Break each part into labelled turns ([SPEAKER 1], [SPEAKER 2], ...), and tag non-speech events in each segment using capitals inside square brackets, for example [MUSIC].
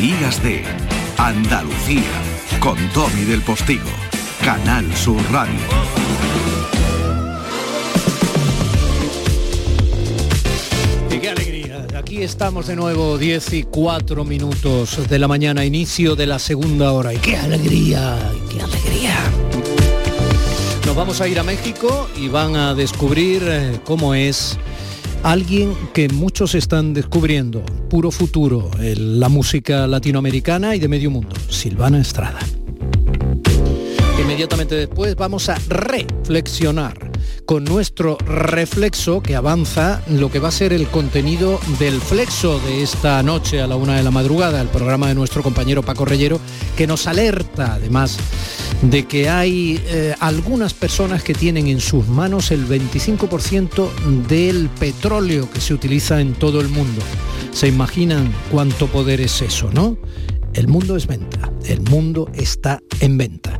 [SPEAKER 1] Días de Andalucía con Tommy del Postigo, Canal Sur Radio.
[SPEAKER 2] Y qué alegría. Aquí estamos de nuevo, 10 y 4 minutos de la mañana, inicio de la segunda hora. Y qué alegría, qué alegría. Nos vamos a ir a México y van a descubrir eh, cómo es alguien que muchos están descubriendo, puro futuro, en la música latinoamericana y de medio mundo, Silvana Estrada. Inmediatamente después vamos a reflexionar con nuestro reflexo que avanza lo que va a ser el contenido del flexo de esta noche a la una de la madrugada, el programa de nuestro compañero Paco Reyero, que nos alerta además de que hay eh, algunas personas que tienen en sus manos el 25% del petróleo que se utiliza en todo el mundo. ¿Se imaginan cuánto poder es eso, no? El mundo es venta, el mundo está en venta.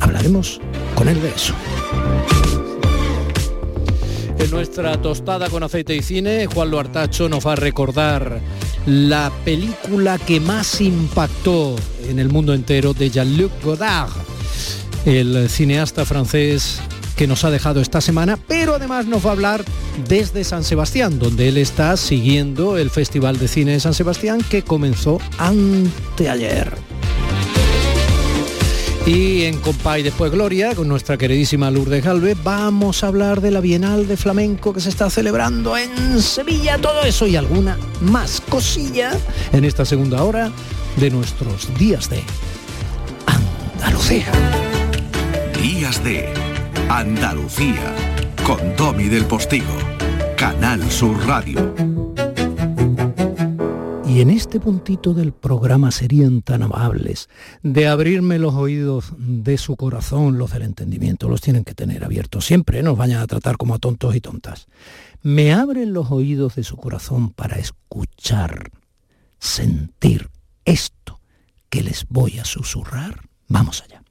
[SPEAKER 2] Hablaremos con él de eso. En nuestra tostada con aceite y cine, Juan Loartacho nos va a recordar la película que más impactó en el mundo entero de Jean-Luc Godard, el cineasta francés que nos ha dejado esta semana, pero además nos va a hablar desde San Sebastián, donde él está siguiendo el Festival de Cine de San Sebastián que comenzó anteayer. Y en Compay después Gloria, con nuestra queridísima Lourdes Galvez, vamos a hablar de la Bienal de Flamenco que se está celebrando en Sevilla, todo eso y alguna más cosilla en esta segunda hora de nuestros días de Andalucía.
[SPEAKER 1] Días de Andalucía con Tommy del Postigo, Canal Sur Radio.
[SPEAKER 2] Y en este puntito del programa serían tan amables de abrirme los oídos de su corazón, los del entendimiento, los tienen que tener abiertos siempre, no nos vayan a tratar como a tontos y tontas. Me abren los oídos de su corazón para escuchar, sentir esto que les voy a susurrar. Vamos allá.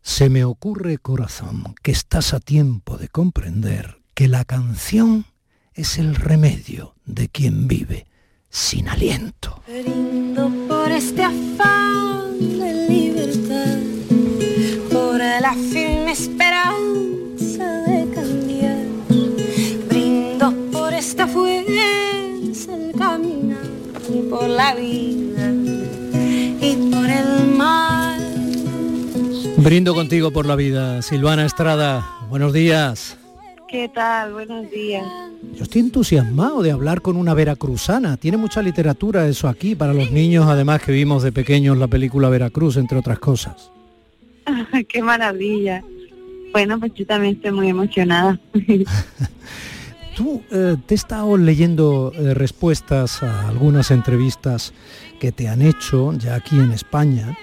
[SPEAKER 2] Se me ocurre, corazón, que estás a tiempo de comprender que la canción es el remedio de quien vive sin aliento.
[SPEAKER 3] Brindo por este afán de libertad, por la firme esperanza de cambiar. Brindo por esta fuerza el caminar y por la vida y por el mar.
[SPEAKER 2] Brindo contigo por la vida, Silvana Estrada. Buenos días.
[SPEAKER 4] ¿Qué tal? Buenos días.
[SPEAKER 2] Yo estoy entusiasmado de hablar con una veracruzana. Tiene mucha literatura eso aquí para los niños, además que vimos de pequeños la película Veracruz, entre otras cosas. [LAUGHS]
[SPEAKER 4] Qué maravilla. Bueno, pues yo también estoy muy emocionada. [LAUGHS]
[SPEAKER 2] Tú eh, te he estado leyendo eh, respuestas a algunas entrevistas que te han hecho ya aquí en España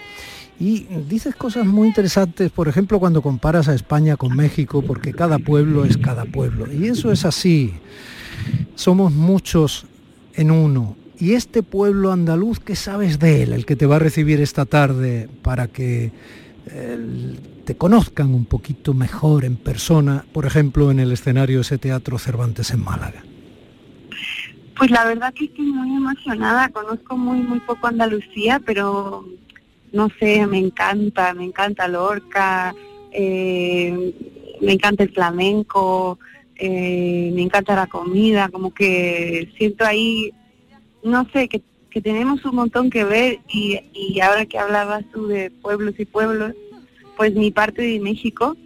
[SPEAKER 2] y dices cosas muy interesantes, por ejemplo, cuando comparas a España con México, porque cada pueblo es cada pueblo. Y eso es así. Somos muchos en uno. Y este pueblo andaluz, ¿qué sabes de él? El que te va a recibir esta tarde para que eh, te conozcan un poquito mejor en persona, por ejemplo, en el escenario de ese teatro Cervantes en Málaga.
[SPEAKER 4] Pues la verdad que estoy muy emocionada. Conozco muy, muy poco Andalucía, pero no sé, me encanta, me encanta Lorca, eh, me encanta el flamenco, eh, me encanta la comida, como que siento ahí, no sé, que, tenemos un montón que ver y, y ahora que hablabas tú de pueblos y pueblos, pues mi parte de México,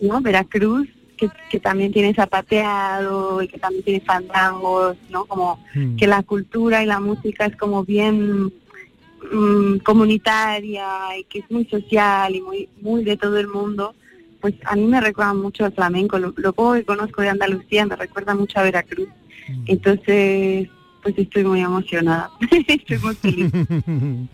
[SPEAKER 4] ¿no? Veracruz, que, que, también tiene zapateado y que también tiene fandangos, ¿no? Como mm. que la cultura y la música es como bien Mm, comunitaria y que es muy social y muy muy de todo el mundo, pues a mí me recuerda mucho al flamenco. Lo, poco que conozco de Andalucía me recuerda mucho a Veracruz. Mm. Entonces, pues estoy muy emocionada. [LAUGHS] estoy muy feliz. [LAUGHS]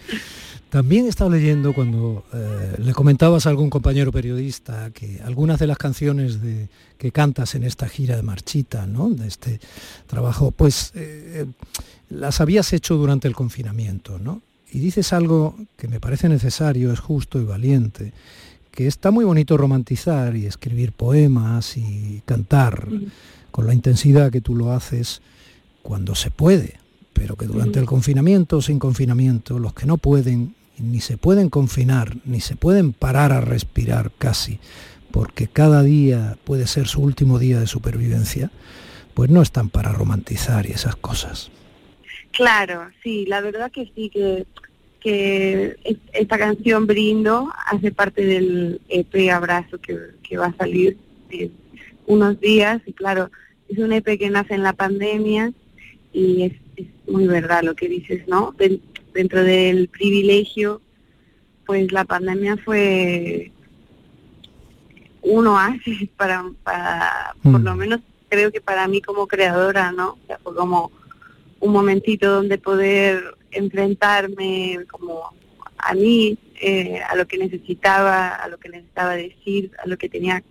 [SPEAKER 2] También he estado leyendo cuando eh, le comentabas a algún compañero periodista que algunas de las canciones de, que cantas en esta gira de Marchita, ¿no? de este trabajo, pues eh, las habías hecho durante el confinamiento, ¿no? Y dices algo que me parece necesario, es justo y valiente, que está muy bonito romantizar y escribir poemas y cantar con la intensidad que tú lo haces cuando se puede, pero que durante el confinamiento o sin confinamiento, los que no pueden, ni se pueden confinar, ni se pueden parar a respirar casi, porque cada día puede ser su último día de supervivencia, pues no están para romantizar y esas cosas.
[SPEAKER 4] Claro, sí, la verdad que sí, que, que esta canción Brindo hace parte del EP Abrazo que, que va a salir en unos días y claro, es un EP que nace en la pandemia y es, muy verdad lo que dices, ¿no? dentro del privilegio, pues la pandemia fue un oasis para, para por lo mm. menos creo que para mí como creadora, ¿no? O sea, fue como un momentito donde poder enfrentarme como a mí, eh, a lo que necesitaba, a lo que necesitaba decir, a lo que tenía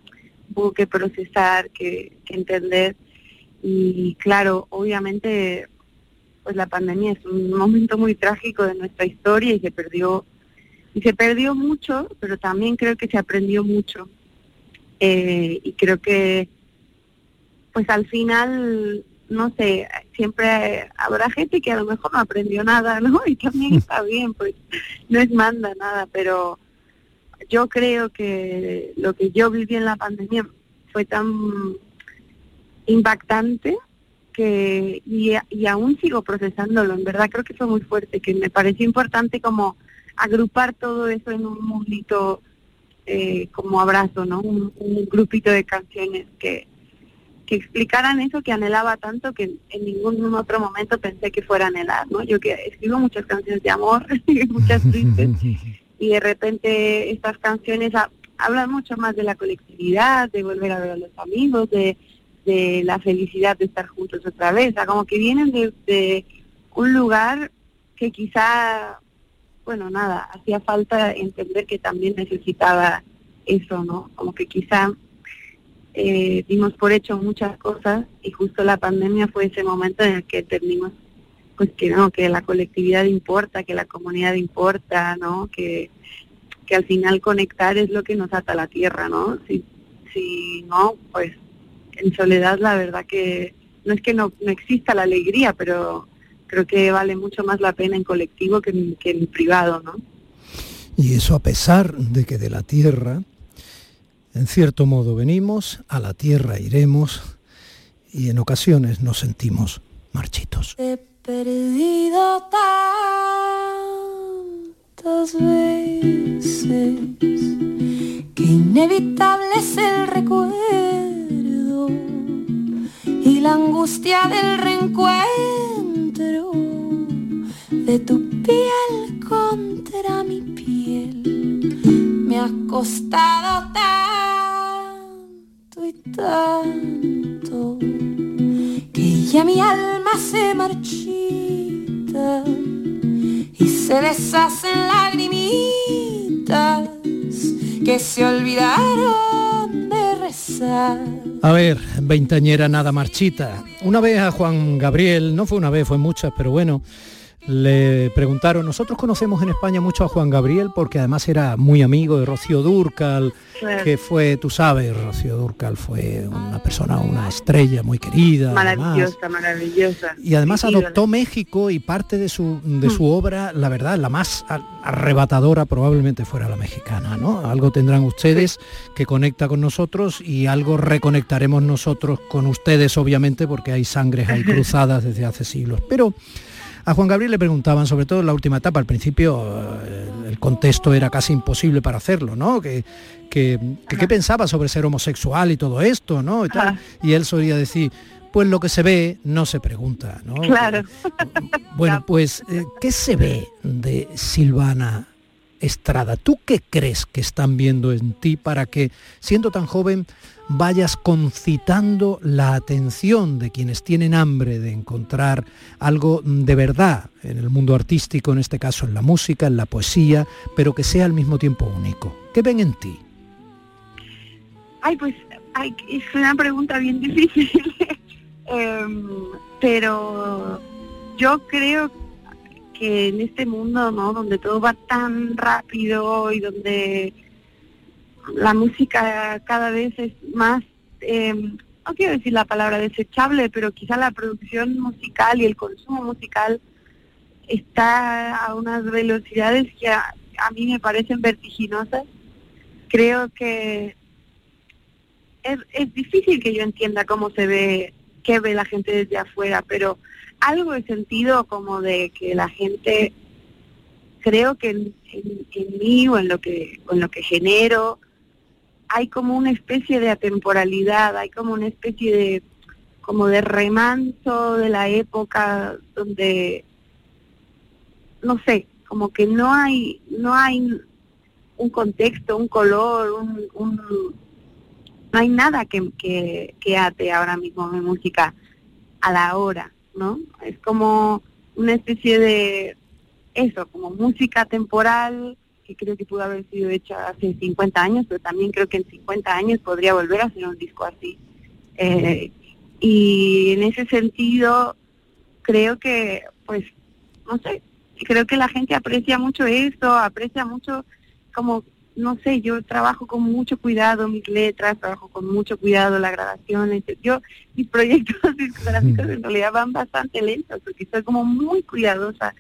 [SPEAKER 4] que procesar, que, que entender. Y claro, obviamente, pues la pandemia es un momento muy trágico de nuestra historia y se perdió y se perdió mucho, pero también creo que se aprendió mucho. Eh, y creo que, pues al final no sé, siempre habrá gente que a lo mejor no aprendió nada, ¿no? [LAUGHS] Y también está bien, pues no es manda nada, pero yo creo que lo que yo viví en la pandemia fue tan impactante que y, y aún sigo procesándolo, en verdad creo que fue muy fuerte, que me pareció importante como agrupar todo eso en un mundito eh, como abrazo, ¿no? un grupito de canciones que que explicaran eso que anhelaba tanto que en ningún otro momento pensé que fuera a anhelar, ¿no? Yo que escribo muchas canciones de amor, [LAUGHS] muchas tristes, [LAUGHS] y de repente estas canciones hablan mucho más de la colectividad, de volver a ver a los amigos, de, de la felicidad de estar juntos otra vez, o sea, como que vienen de, de un lugar que quizá, bueno, nada, hacía falta entender que también necesitaba eso, ¿no? Como que quizá eh, dimos por hecho muchas cosas y justo la pandemia fue ese momento en el que terminamos pues que no, que la colectividad importa, que la comunidad importa, ¿no? Que, que al final conectar es lo que nos ata a la tierra, ¿no? Si, si no, pues en soledad la verdad que no es que no, no exista la alegría, pero creo que vale mucho más la pena en colectivo que que en privado, ¿no?
[SPEAKER 2] Y eso a pesar de que de la tierra en cierto modo venimos, a la tierra iremos y en ocasiones nos sentimos marchitos.
[SPEAKER 3] He perdido tantas veces que inevitable es el recuerdo y la angustia del reencuentro de tu piel contra mi piel me ha costado tanto tanto que ya mi alma se marchita y se deshacen lagrimitas que se olvidaron de rezar.
[SPEAKER 2] A ver, veintañera nada marchita. Una vez a Juan Gabriel, no fue una vez, fue muchas, pero bueno, le preguntaron, nosotros conocemos en España mucho a Juan Gabriel porque además era muy amigo de Rocío Durcal, que fue, tú sabes, Rocío Durcal fue una persona, una estrella muy querida.
[SPEAKER 4] Maravillosa, maravillosa.
[SPEAKER 2] Y además adoptó México y parte de su, de su mm. obra, la verdad, la más arrebatadora probablemente fuera la mexicana, ¿no? Algo tendrán ustedes que conecta con nosotros y algo reconectaremos nosotros con ustedes, obviamente, porque hay sangres ahí [LAUGHS] cruzadas desde hace siglos. Pero a Juan Gabriel le preguntaban, sobre todo en la última etapa, al principio eh, el contexto era casi imposible para hacerlo, ¿no? Que, qué pensaba sobre ser homosexual y todo esto, ¿no? Y, él solía decir, pues lo que se ve no se pregunta, ¿no?
[SPEAKER 4] Claro. [LAUGHS]
[SPEAKER 2] Bueno, pues, eh, ¿qué se ve de Silvana Estrada? ¿Tú qué crees que están viendo en ti para que, siendo tan joven, vayas concitando la atención de quienes tienen hambre de encontrar algo de verdad en el mundo artístico, en este caso en la música, en la poesía, pero que sea al mismo tiempo único. ¿Qué ven en ti?
[SPEAKER 4] Ay, pues es una pregunta bien [LAUGHS] difícil, em, pero yo creo que en este mundo, ¿no? Donde todo va tan rápido y donde la música cada vez es más em, no quiero decir la palabra desechable, pero quizá la producción musical y el consumo musical está a unas velocidades que a, mí me parecen vertiginosas. Creo que es, es difícil que yo entienda cómo se ve, qué ve la gente desde afuera, pero algo de sentido como de que la gente creo que en, mí o en lo que en lo que genero hay como una especie de atemporalidad, hay como una especie de como de remanso de la época donde no sé, como que no hay no hay un contexto, un color, un, no hay nada que, que, que ate ahora mismo mi música a la hora, ¿no? Es como una especie de eso, como música temporal, que creo que pudo haber sido hecha hace 50 años, pero también creo que en 50 años podría volver a hacer un disco así. Eh, y en ese sentido, creo que, pues, no sé, creo que la gente aprecia mucho esto, aprecia mucho como, no sé, yo trabajo con mucho cuidado mis letras, trabajo con mucho cuidado la grabación, yo, mis proyectos [LAUGHS] discográficos en realidad van bastante lentos, porque soy como muy cuidadosa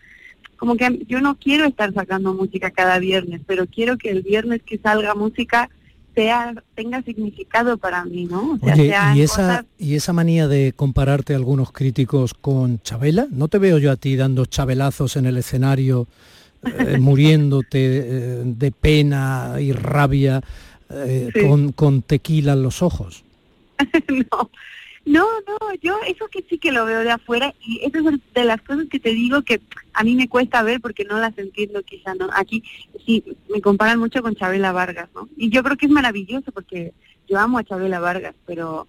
[SPEAKER 4] como que yo no quiero estar sacando música cada viernes, pero quiero que el viernes que salga música sea tenga significado para mí, ¿no?
[SPEAKER 2] Oye, y esa y esa manía de compararte a algunos críticos con Chabela, no te veo yo a ti dando chabelazos en el escenario, eh, [LAUGHS] muriéndote eh, de pena y rabia eh, con, con tequila en los ojos. [LAUGHS]
[SPEAKER 4] no, no, no, yo eso que sí que lo veo de afuera y eso es de las cosas que te digo que a mí me cuesta ver porque no las entiendo quizá, ¿no? Aquí sí me comparan mucho con Chabela Vargas, ¿no? Y yo creo que es maravilloso porque yo amo a Chabela Vargas, pero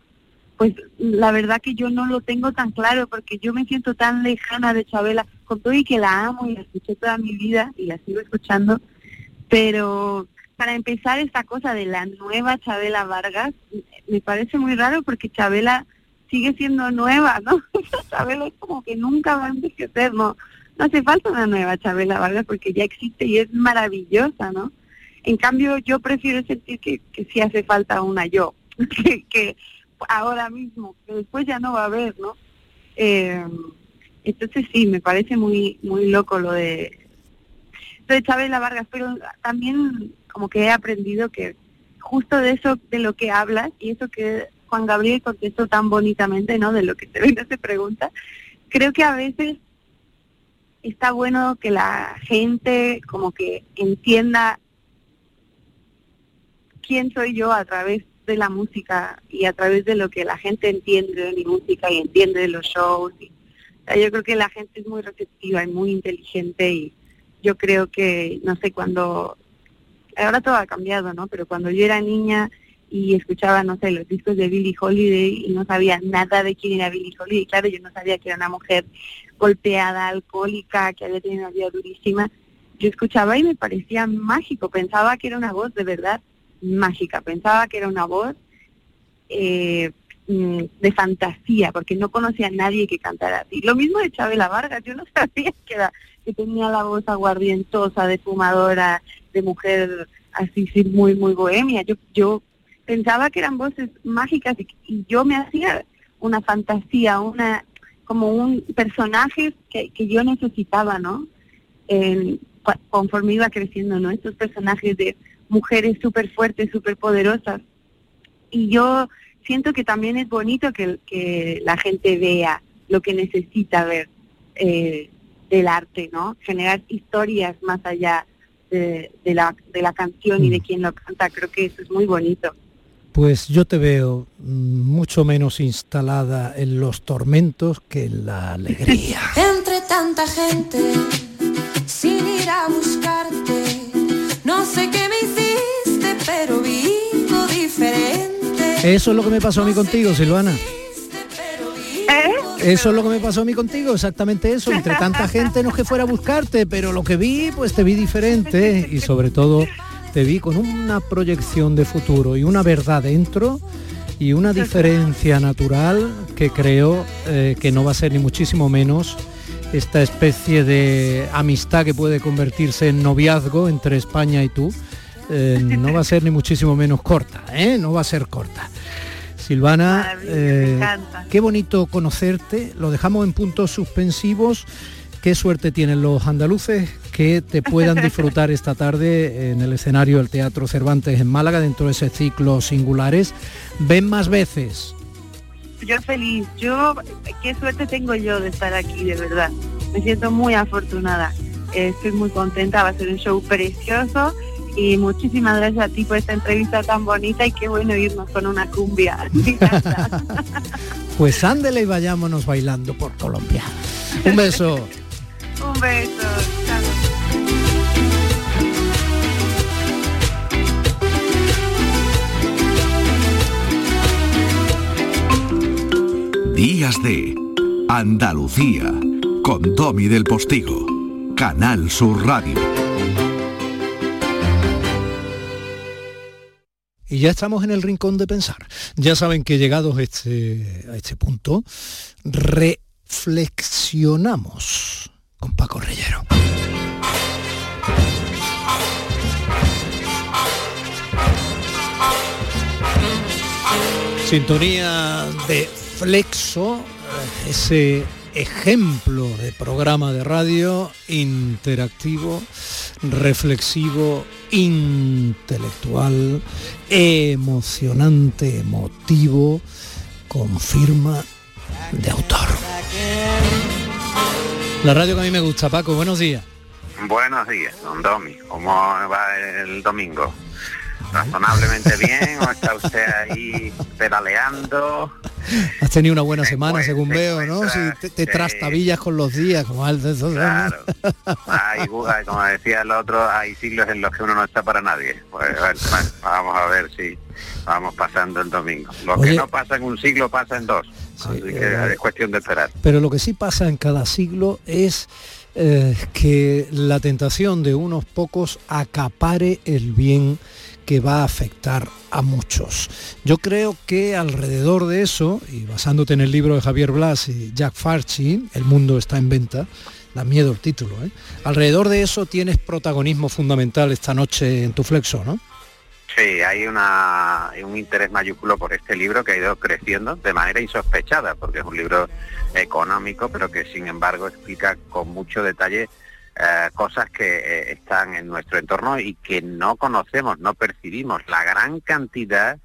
[SPEAKER 4] pues la verdad que yo no lo tengo tan claro porque yo me siento tan lejana de Chabela, con todo y que la amo y la escuché toda mi vida y la sigo escuchando, pero para empezar esta cosa de la nueva Chabela Vargas me parece muy raro porque Chabela sigue siendo nueva, ¿no? [LAUGHS] Chabela es como que nunca va a envejecer, ¿no? No hace falta una nueva Chabela Vargas porque ya existe y es maravillosa, ¿no? En cambio, yo prefiero sentir que, que sí hace falta una yo, [LAUGHS] que, ahora mismo, que después ya no va a haber, ¿no? Eh, entonces sí, me parece muy muy loco lo de, lo de Chabela Vargas, pero también como que he aprendido que justo de eso, de lo que hablas y eso que Juan Gabriel contestó tan bonitamente, ¿no? De lo que se ve se pregunta. Creo que a veces está bueno que la gente como que entienda quién soy yo a través de la música y a través de lo que la gente entiende de mi música y entiende de los shows. Y, yo creo que la gente es muy receptiva y muy inteligente y yo creo que, no sé, cuando, ahora todo ha cambiado, ¿no? Pero cuando yo era niña y escuchaba, no sé, los discos de Billie Holiday y no sabía nada de quién era Billie Holiday. Claro, yo no sabía que era una mujer golpeada, alcohólica, que había tenido una vida durísima. Yo escuchaba y me parecía mágico, pensaba que era una voz de verdad mágica, pensaba que era una voz eh, mm, de fantasía, porque no conocía a nadie que cantara así. Lo mismo de Chabela Vargas, yo no [LAUGHS] sabía que, era, que tenía la voz aguardientosa, de fumadora, de mujer así, sí, muy, muy bohemia. Yo, yo pensaba que eran voces mágicas y, yo me hacía una fantasía, una como un personaje que, que yo necesitaba, ¿no? conforme iba creciendo, ¿no? Estos personajes de mujeres súper fuertes, súper poderosas. Y yo siento que también es bonito que, que la gente vea lo que necesita ver eh, del arte, ¿no? Generar historias más allá de, de, la, de la canción y de mm. quien lo canta. Creo que eso es muy bonito.
[SPEAKER 2] Pues yo te veo mucho menos instalada en los tormentos que en la alegría. [LAUGHS]
[SPEAKER 3] Entre tanta gente, sin ir a buscarte, no sé qué me hiciste, pero vivo diferente.
[SPEAKER 2] Eso es lo que me pasó a mí contigo, Silvana. ¿Eh? Eso es lo que me pasó a mí contigo, exactamente eso. Entre tanta gente no es que fuera a buscarte, pero lo que vi, pues te vi diferente y sobre todo te vi con una proyección de futuro y una verdad dentro y una diferencia natural que creo eh, que no va a ser ni muchísimo menos esta especie de amistad que puede convertirse en noviazgo entre España y tú. Eh, no va a ser ni muchísimo menos corta, ¿eh? no va a ser corta. Silvana, eh, qué bonito conocerte, lo dejamos en puntos suspensivos. Qué suerte tienen los andaluces que te puedan disfrutar esta tarde en el escenario del Teatro Cervantes en Málaga dentro de ese ciclo singulares. Ven más veces.
[SPEAKER 4] Yo feliz, yo qué suerte tengo yo de estar aquí, de verdad. Me siento muy afortunada. estoy muy contenta, va a ser un show precioso y muchísimas gracias a ti por esta entrevista tan bonita y qué bueno irnos con una cumbia. [LAUGHS]
[SPEAKER 2] pues ándele y vayámonos bailando por Colombia. Un beso.
[SPEAKER 4] Un beso.
[SPEAKER 1] Días de Andalucía con Tommy del Postigo, Canal Sur Radio.
[SPEAKER 2] Y ya estamos en el rincón de pensar. Ya saben que llegados este, a este punto, reflexionamos con Paco Reyero. Sintonía de Flexo, ese ejemplo de programa de radio interactivo, reflexivo, intelectual, emocionante, emotivo, con firma de autor. La radio que a mí me gusta, Paco, buenos días.
[SPEAKER 5] Buenos días, don Domi. ¿Cómo va el domingo? razonablemente [LAUGHS] bien o está usted ahí pedaleando.
[SPEAKER 2] Has tenido una buena semana, según veo, ¿no? Si te, trastabillas con los días, como al
[SPEAKER 5] Claro. Hay, como decía el otro, hay siglos en los que uno no está para nadie. Pues vamos a ver si vamos pasando el domingo. Lo que no pasa en un siglo pasa en dos. Eh, es cuestión de esperar.
[SPEAKER 2] Pero lo que sí pasa en cada siglo es eh, que la tentación de unos pocos acapare el bien que va a afectar a muchos. Yo creo que alrededor de eso, y basándote en el libro de Javier Blas y Jack Farchi, El mundo está en venta, da miedo el título, ¿eh? alrededor de eso tienes protagonismo fundamental esta noche en tu flexo, ¿no?
[SPEAKER 5] Sí, hay un interés mayúsculo por este libro que ha ido creciendo de manera insospechada, porque es un libro económico, pero que sin embargo explica con mucho detalle eh, cosas que eh, están en nuestro entorno y que no conocemos, no percibimos. La gran cantidad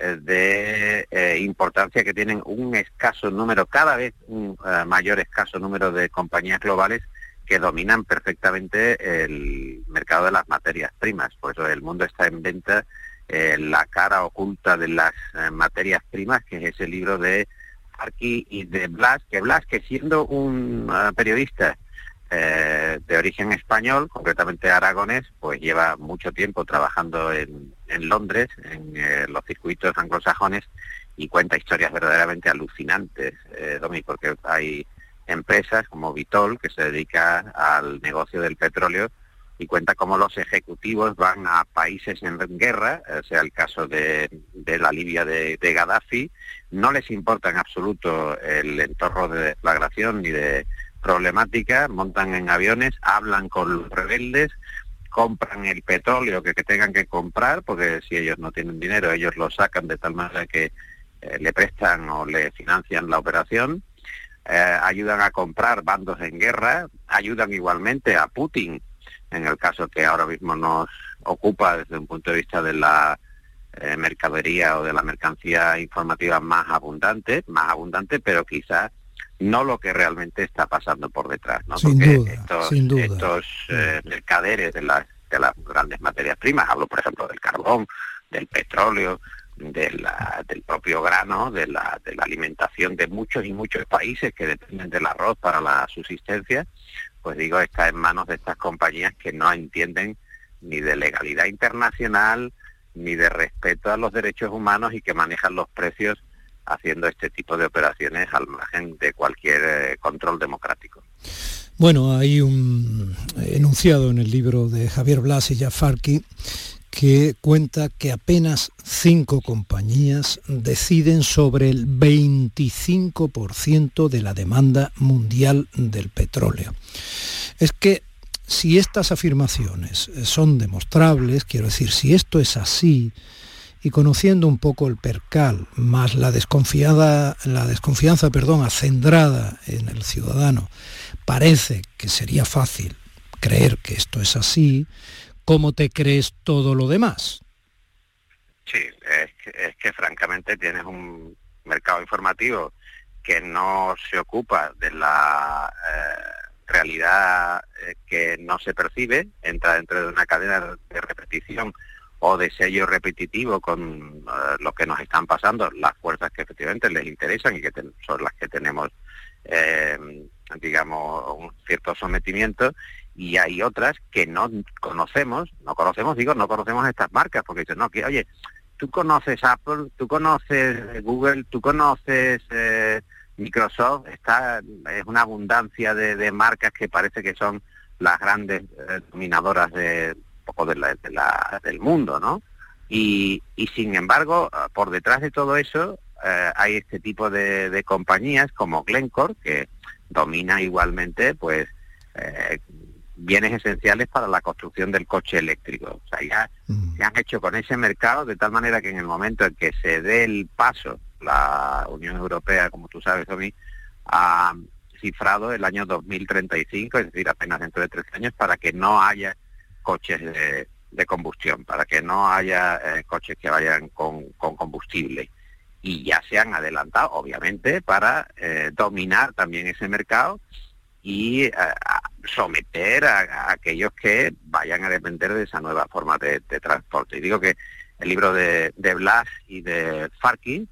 [SPEAKER 5] eh, de importancia que tienen un escaso número, cada vez un mayor escaso número de compañías globales que dominan perfectamente el mercado de las materias primas. Por eso el mundo está en venta la cara oculta de las materias primas, que es ese libro de Arqui y de Blas, que Blas, que siendo un periodista eh, de origen español, concretamente aragonés, pues lleva mucho tiempo trabajando en, Londres, en eh, los circuitos anglosajones, y cuenta historias verdaderamente alucinantes, eh, Domi, porque hay empresas como Vitol, que se dedica al negocio del petróleo, y cuenta cómo los ejecutivos van a países en guerra, sea el caso de, la Libia de, de Gaddafi, no les importa en absoluto el entorno de deflagración ni de problemática, montan en aviones, hablan con los rebeldes, compran el petróleo que, tengan que comprar, porque si ellos no tienen dinero, ellos lo sacan de tal manera que eh, le prestan o le financian la operación, eh, ayudan a comprar bandos en guerra, ayudan igualmente a Putin, en el caso que ahora mismo nos ocupa desde un punto de vista de la eh, mercadería o de la mercancía informativa más abundante, más abundante, pero quizás no lo que realmente está pasando por detrás, ¿no?
[SPEAKER 2] Porque
[SPEAKER 5] estos, eh, mercaderes de las, de las grandes materias primas, hablo por ejemplo del carbón, del petróleo, de la, del propio grano, de la, de la alimentación de muchos y muchos países que dependen del arroz para la subsistencia, pues digo, está en manos de estas compañías que no entienden ni de legalidad internacional, ni de respeto a los derechos humanos y que manejan los precios haciendo este tipo de operaciones al margen de cualquier eh, control democrático.
[SPEAKER 2] Bueno, hay un enunciado en el libro de Javier Blas y Jafarki que cuenta que apenas cinco compañías deciden sobre el 25% de la demanda mundial del petróleo. Es que si estas afirmaciones son demostrables, quiero decir, si esto es así, y conociendo un poco el percal, más la desconfiada, la desconfianza, perdón, acendrada en el ciudadano, parece que sería fácil creer que esto es así, ¿cómo te crees todo lo demás?
[SPEAKER 5] Sí, es que, francamente tienes un mercado informativo que no se ocupa de la eh, realidad eh, que no se percibe, entra dentro de una cadena de repetición o de sello repetitivo con eh, lo que nos están pasando, las fuerzas que efectivamente les interesan y que son las que tenemos, digamos, un cierto sometimiento, y hay otras que no conocemos, no conocemos, digo, no conocemos estas marcas, porque dicen, no, que oye, tú conoces Apple, tú conoces Google, tú conoces eh, Microsoft, está es una abundancia de, marcas que parece que son las grandes eh, dominadoras de poco de la, del mundo, ¿no? Y, y, sin embargo, por detrás de todo eso eh, hay este tipo de, de, compañías como Glencore que domina igualmente, pues bienes esenciales para la construcción del coche eléctrico. O sea, ya mm. se han hecho con ese mercado de tal manera que en el momento en que se dé el paso, la Unión Europea, como tú sabes, Tommy, ha cifrado el año 2035, es decir, apenas dentro de tres años, para que no haya coches de, combustión, para que no haya eh, coches que vayan con, combustible. Y ya se han adelantado, obviamente, para eh, dominar también ese mercado y eh, someter a, aquellos que vayan a depender de esa nueva forma de, transporte. Y digo que el libro de, Blas y de Farkin,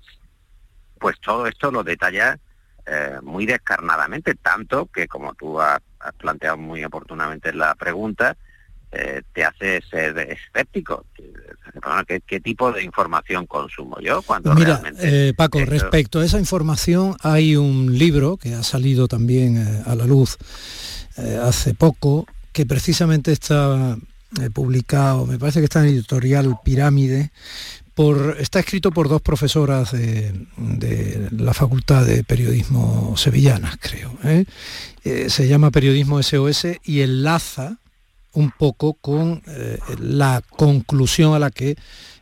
[SPEAKER 5] pues todo esto lo detalla eh, muy descarnadamente, tanto que como tú has planteado muy oportunamente en la pregunta, eh, te hace ser escéptico. ¿Qué, tipo de información consumo yo cuando
[SPEAKER 2] Mira, eh, Paco, respecto a esa información hay un libro que ha salido también eh, a la luz hace poco, que precisamente está publicado, me parece que está en editorial Pirámide, por, está escrito por dos profesoras de, la Facultad de Periodismo Sevillanas, creo. se llama Periodismo SOS y enlaza un poco con eh, la conclusión a la que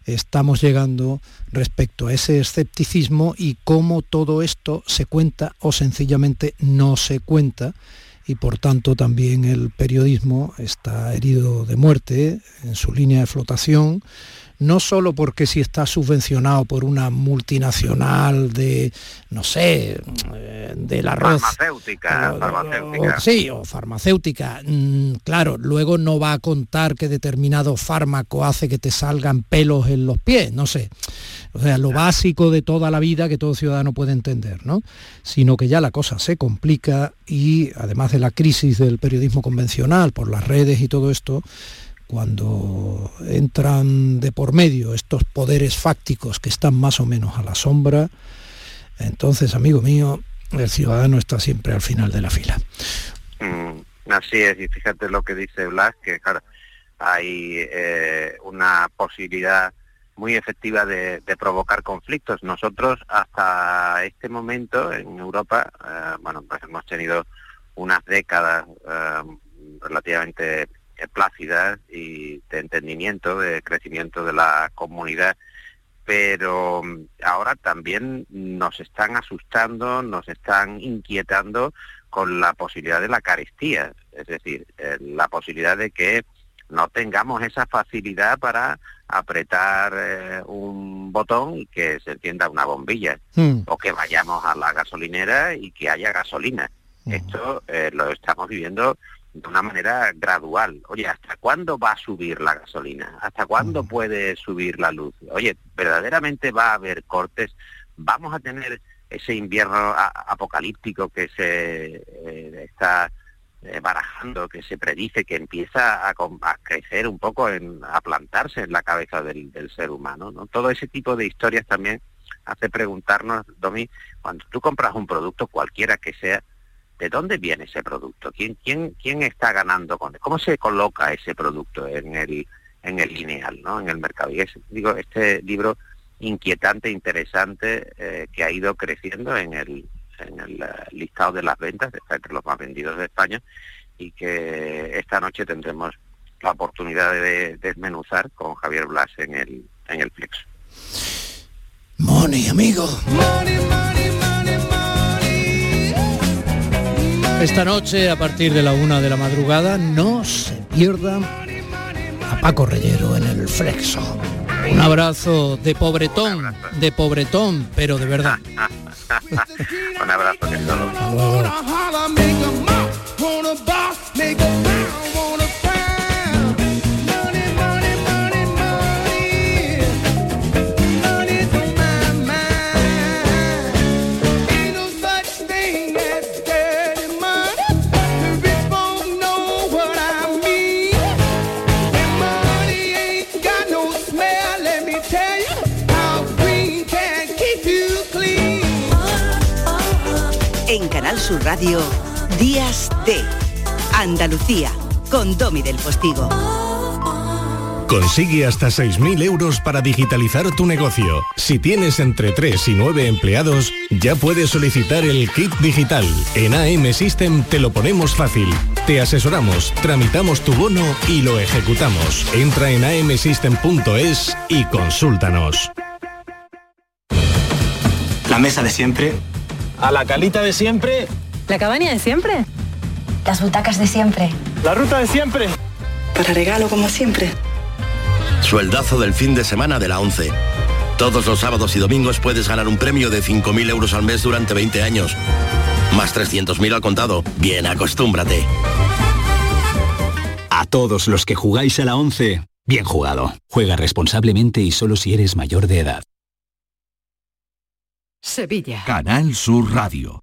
[SPEAKER 2] estamos llegando respecto a ese escepticismo y cómo todo esto se cuenta o sencillamente no se cuenta y por tanto también el periodismo está herido de muerte en su línea de flotación no solo porque si está subvencionado por una multinacional de, no sé, eh, del arroz.
[SPEAKER 5] Farmacéutica, farmacéutica.
[SPEAKER 2] sí, o farmacéutica. Mm, claro, luego no va a contar que determinado fármaco hace que te salgan pelos en los pies, no sé. O sea, lo básico de toda la vida que todo ciudadano puede entender, ¿no? Sino que ya la cosa se complica y además de la crisis del periodismo convencional por las redes y todo esto, cuando entran de por medio estos poderes fácticos que están más o menos a la sombra, entonces, amigo mío, el ciudadano está siempre al final de la fila.
[SPEAKER 5] Mm, así es, y fíjate lo que dice Blas, que hay eh, una posibilidad muy efectiva de, provocar conflictos. Nosotros hasta este momento en Europa, eh, bueno, pues hemos tenido unas décadas eh, relativamente plácidas y de entendimiento, de crecimiento de la comunidad, pero mm, ahora también nos están asustando, nos están inquietando con la posibilidad de la carestía, es decir, eh, la posibilidad de que no tengamos esa facilidad para apretar eh, un botón y que se encienda una bombilla, hmm. o que vayamos a la gasolinera y que haya gasolina. Hmm. Esto eh, lo estamos viviendo de una manera gradual. Oye, ¿hasta cuándo va a subir la gasolina? ¿Hasta cuándo puede subir la luz? Oye, ¿verdaderamente va a haber cortes? ¿Vamos a tener ese invierno apocalíptico que se eh, está eh, barajando, que se predice, que empieza a, crecer un poco, en, a plantarse en la cabeza del, ser humano? ¿no? Todo ese tipo de historias también hace preguntarnos, Domi, cuando tú compras un producto, cualquiera que sea, ¿De dónde viene ese producto? ¿Quién, quién, quién está ganando con él? ¿Cómo se coloca ese producto en el, en el lineal, ¿no? en el mercado? Y es, digo, este libro inquietante, interesante, eh, que ha ido creciendo en el, en el eh, listado de las ventas, está entre los más vendidos de España, y que esta noche tendremos la oportunidad de desmenuzar con Javier Blas en el, en el Flexo.
[SPEAKER 2] Money, amigo. Esta noche, a partir de la una de la madrugada, no se pierdan a Paco Reyero en el Flexo. Un abrazo de pobretón, de pobretón, pero de verdad. [LAUGHS]
[SPEAKER 6] Un abrazo que solo.
[SPEAKER 7] Sur Radio, Días de Andalucía, con Domi del Postigo.
[SPEAKER 8] Consigue hasta 6.000 euros para digitalizar tu negocio. Si tienes entre 3 y 9 empleados, ya puedes solicitar el kit digital. En AM System te lo ponemos fácil. Te asesoramos, tramitamos tu bono y lo ejecutamos. Entra en amsystem.es y consúltanos.
[SPEAKER 9] La mesa de siempre.
[SPEAKER 10] A la calita de siempre.
[SPEAKER 11] La cabaña de siempre.
[SPEAKER 12] Las butacas de siempre.
[SPEAKER 10] La ruta de siempre.
[SPEAKER 13] Para regalo como siempre.
[SPEAKER 14] Sueldazo del fin de semana de la 11. Todos los sábados y domingos puedes ganar un premio de 5.000 euros al mes durante 20 años. Más 300.000 al contado. Bien, acostúmbrate.
[SPEAKER 15] A todos los que jugáis a la 11, bien jugado. Juega responsablemente y solo si eres mayor de edad.
[SPEAKER 16] Sevilla.
[SPEAKER 17] Canal Sur Radio.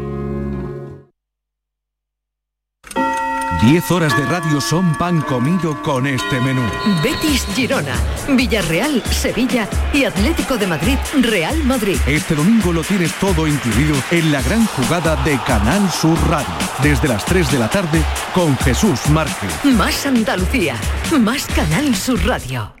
[SPEAKER 17] 10 horas de radio son pan comido con este menú.
[SPEAKER 16] Betis Girona, Villarreal Sevilla y Atlético de Madrid Real Madrid.
[SPEAKER 17] Este domingo lo tienes todo incluido en la gran jugada de Canal Sur Radio. Desde las 3 de la tarde con Jesús Márquez.
[SPEAKER 16] Más Andalucía, más Canal Sur Radio.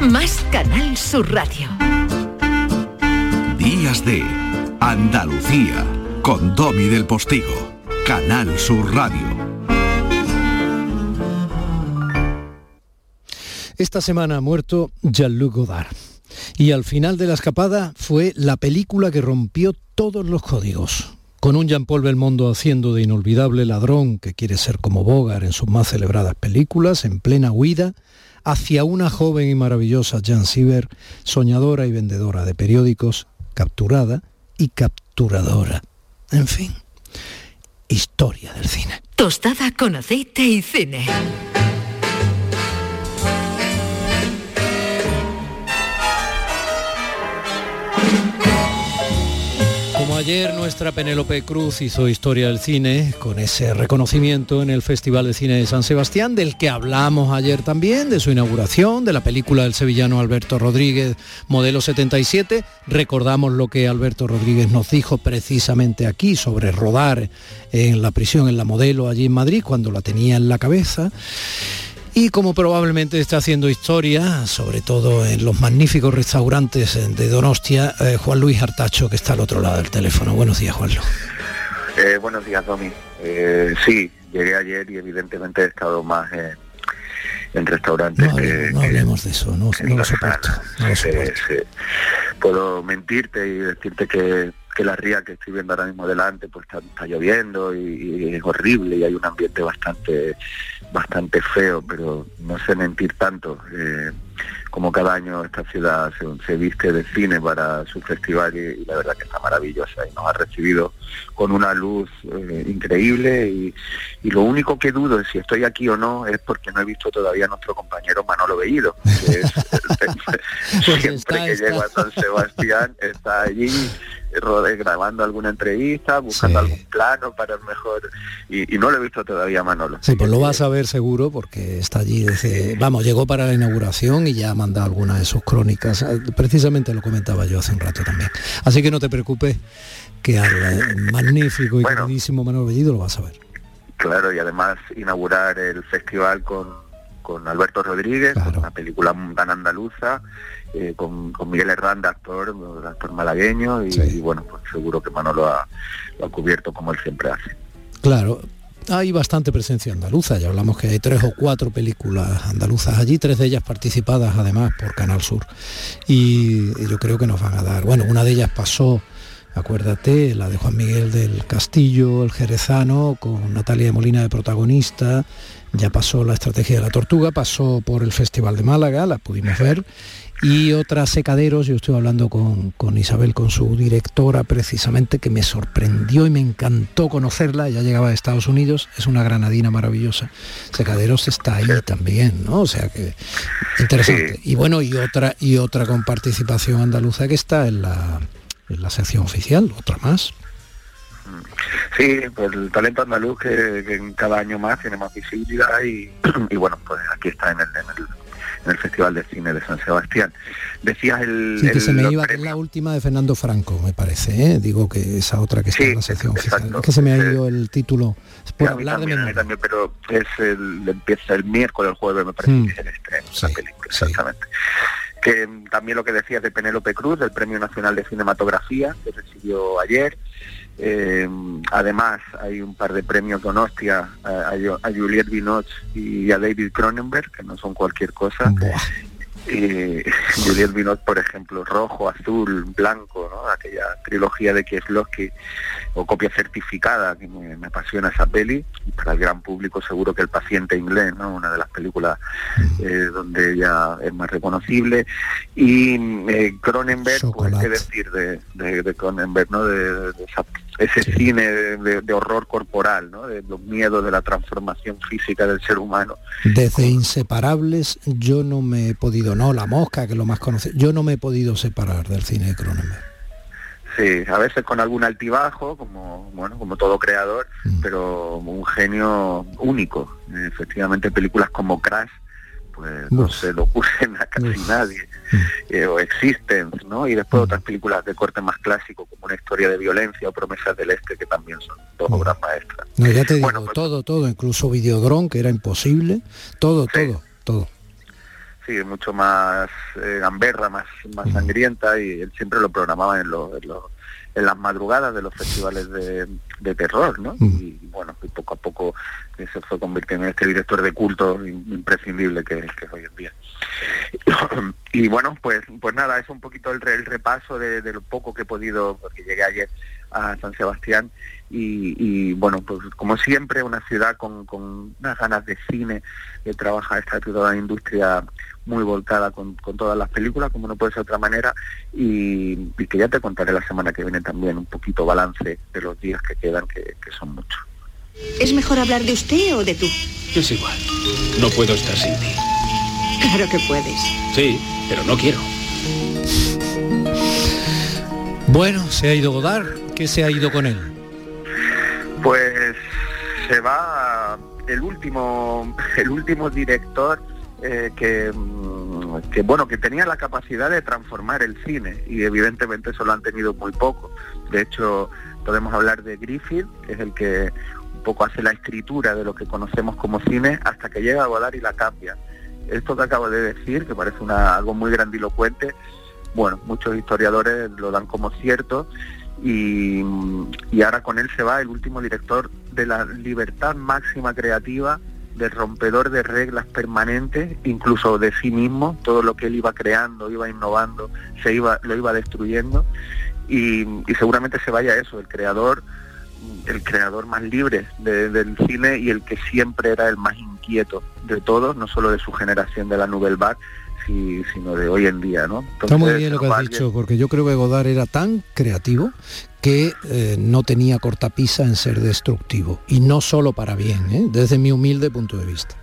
[SPEAKER 16] más Canal Sur Radio.
[SPEAKER 17] Días de Andalucía con Domi del Postigo. Canal Sur Radio.
[SPEAKER 2] Esta semana ha muerto Jean-Luc Godard. Y al final de la escapada fue la película que rompió todos los códigos. Con un Jean-Paul Belmondo haciendo de inolvidable ladrón que quiere ser como Bogart en sus más celebradas películas, en plena huida, hacia una joven y maravillosa Jan Siever, soñadora y vendedora de periódicos, capturada y capturadora. En fin, historia del cine.
[SPEAKER 16] Tostada con aceite y cine.
[SPEAKER 2] Ayer nuestra Penélope Cruz hizo historia del cine con ese reconocimiento en el Festival de Cine de San Sebastián, del que hablamos ayer también, de su inauguración, de la película del sevillano Alberto Rodríguez, modelo 77, recordamos lo que Alberto Rodríguez nos dijo precisamente aquí sobre rodar en la prisión en la modelo allí en Madrid, cuando la tenía en la cabeza. Y como probablemente está haciendo historia, sobre todo en los magníficos restaurantes de Donostia, eh, Juan Luis Artacho, que está al otro lado del teléfono. Buenos días, Juan Luis.
[SPEAKER 18] Eh, buenos días, Domi. Eh, sí, llegué ayer y evidentemente he estado más en, en restaurantes.
[SPEAKER 2] No, hablemos, no hablemos de eso, no, no lo soporto. No lo soporto.
[SPEAKER 18] Puedo mentirte y decirte que, que la ría que estoy viendo ahora mismo delante pues está, está lloviendo y, es horrible y hay un ambiente bastante bastante feo, pero no sé mentir tanto. Eh, como cada año esta ciudad se, se viste de cine para su festival y, y la verdad que está maravillosa y nos ha recibido con una luz eh, increíble y, y lo único que dudo de si estoy aquí o no es porque no he visto todavía a nuestro compañero Manolo Bellido, que es el- [LAUGHS] siempre que llego a San Sebastián está allí rode- grabando alguna entrevista, buscando algún plano para el mejor y, y no lo he visto todavía Manolo.
[SPEAKER 2] Sí, pues lo vas a ver seguro porque está allí desde, vamos, llegó para la inauguración y ya ha mandado alguna de sus crónicas. Eh, Precisamente lo comentaba yo hace un rato también. Así que no te preocupes que al eh, magnífico y queridísimo Manuel Bellido lo vas a ver.
[SPEAKER 18] Claro, y además inaugurar el festival con, con Alberto Rodríguez, con una película tan andaluza, eh, con, con Miguel Herranda, actor, actor malagueño, y, y bueno, pues seguro que Manolo ha, lo ha cubierto como él siempre hace.
[SPEAKER 2] Claro, hay bastante presencia andaluza, ya hablamos que hay tres o cuatro películas andaluzas allí, tres de ellas participadas además por Canal Sur. Y yo creo que nos van a dar, bueno, una de ellas pasó, acuérdate, la de Juan Miguel del Castillo, el Jerezano, con Natalia de Molina de protagonista, ya pasó la estrategia de la tortuga, pasó por el Festival de Málaga, la pudimos ver, y otras secaderos, yo estoy hablando con, con Isabel, con su directora precisamente, que me sorprendió y me encantó conocerla, ya llegaba de Estados Unidos, es una granadina maravillosa. Secaderos está ahí también, ¿no? O sea que interesante. Y bueno, y otra, y otra con participación andaluza que está en la, en la sección oficial, otra más.
[SPEAKER 18] Sí, pues el talento andaluz que, que cada año más tiene más visibilidad y, [CLEARS THROAT] y bueno, pues aquí está en el, en el en el Festival de Cine de San Sebastián. Decías el...
[SPEAKER 2] Sí, que
[SPEAKER 18] el-
[SPEAKER 2] se me iba, que es la última de Fernando Franco, me parece, ¿eh? digo que esa otra que está en la sección oficial. Es que se me ha ido el título por hablar de
[SPEAKER 18] también,
[SPEAKER 2] memoria.
[SPEAKER 18] también, pero es el, empieza el miércoles, el jueves, me parece
[SPEAKER 2] Mm.
[SPEAKER 18] que es el estreno de la película, exactamente. Que también lo que decías de Penélope Cruz, del Premio Nacional de Cinematografía, que recibió ayer. Eh, además, hay un par de premios Donostia a, a, Ju- a Juliette Binoche y a David Cronenberg, que no son cualquier cosa. Eh, [LAUGHS] Juliette Binoche, por ejemplo, rojo, azul, blanco, ¿no? aquella trilogía de Kieslowski o copia certificada, que me, me apasiona esa peli, y para el gran público seguro que El paciente inglés, ¿no? una de las películas eh, donde ella es más reconocible, y eh, Cronenberg, pues qué decir de, de, de Cronenberg, ¿no? de, de esa- ese cine de, de- de horror corporal, ¿no? de los miedos de la transformación física del ser humano.
[SPEAKER 2] Desde Inseparables yo no me he podido, no, La Mosca, que es lo más conocido, yo no me he podido separar del cine de Cronenberg.
[SPEAKER 18] Sí, a veces con algún altibajo, como bueno, como todo creador, pero un genio único. Efectivamente, películas como Crash, pues no se lo ocurren a casi nadie, eh, o Existence, ¿no? Y después otras películas de corte más clásico, como Una historia de violencia o Promesas del Este, que también son dos obras maestras.
[SPEAKER 2] No, ya te digo, todo, todo, incluso Videodrome, que era imposible, todo, todo, todo.
[SPEAKER 18] Sí, mucho más eh, gamberra, más, más sangrienta y él siempre lo programaba en, los- en, los- en las madrugadas de los festivales de, de terror, ¿no? Y bueno, y poco a poco se fue convirtiendo en este director de culto im- imprescindible que, que es hoy en día. [COUGHS] y bueno, pues pues nada, es un poquito el, el repaso de, de lo poco que he podido, porque llegué ayer a San Sebastián y, y, bueno, pues como siempre una ciudad con, con unas ganas de cine, que trabaja esta toda la industria muy volcada con, con todas las películas, como no puede ser de otra manera, y, y que ya te contaré la semana que viene también un poquito balance de los días que quedan, que, que son muchos.
[SPEAKER 19] ¿Es mejor hablar de usted o de tú?
[SPEAKER 17] Es igual. No puedo estar sin ti.
[SPEAKER 19] Claro que puedes.
[SPEAKER 17] Sí, pero no quiero.
[SPEAKER 2] Bueno, se ha ido Godard, ¿qué se ha ido con él?
[SPEAKER 18] Pues se va el último, el último director eh, que, mm, que bueno que tenía la capacidad de transformar el cine y evidentemente eso lo han tenido muy poco. De hecho, podemos hablar de Griffith, que es el que un poco hace la escritura de lo que conocemos como cine hasta que llega a Godard y la cambia. Esto que acabo de decir, que parece una, algo muy grandilocuente, bueno, muchos historiadores lo dan como cierto y, y ahora con él se va el último director de la libertad máxima creativa del rompedor de reglas permanentes, incluso de sí mismo, todo lo que él iba creando, iba innovando, se iba, lo iba destruyendo, y, seguramente se vaya eso, el creador, el creador más libre de- del cine y el que siempre era el más inquieto de todos, no solo de su generación de la Nouvelle Vague, si- sino de hoy en día, ¿no?
[SPEAKER 2] Está muy bien lo que has dicho, porque yo creo que Godard era tan creativo que eh, no tenía cortapisa en ser destructivo. Y no solo para bien, ¿eh? desde mi humilde punto de vista.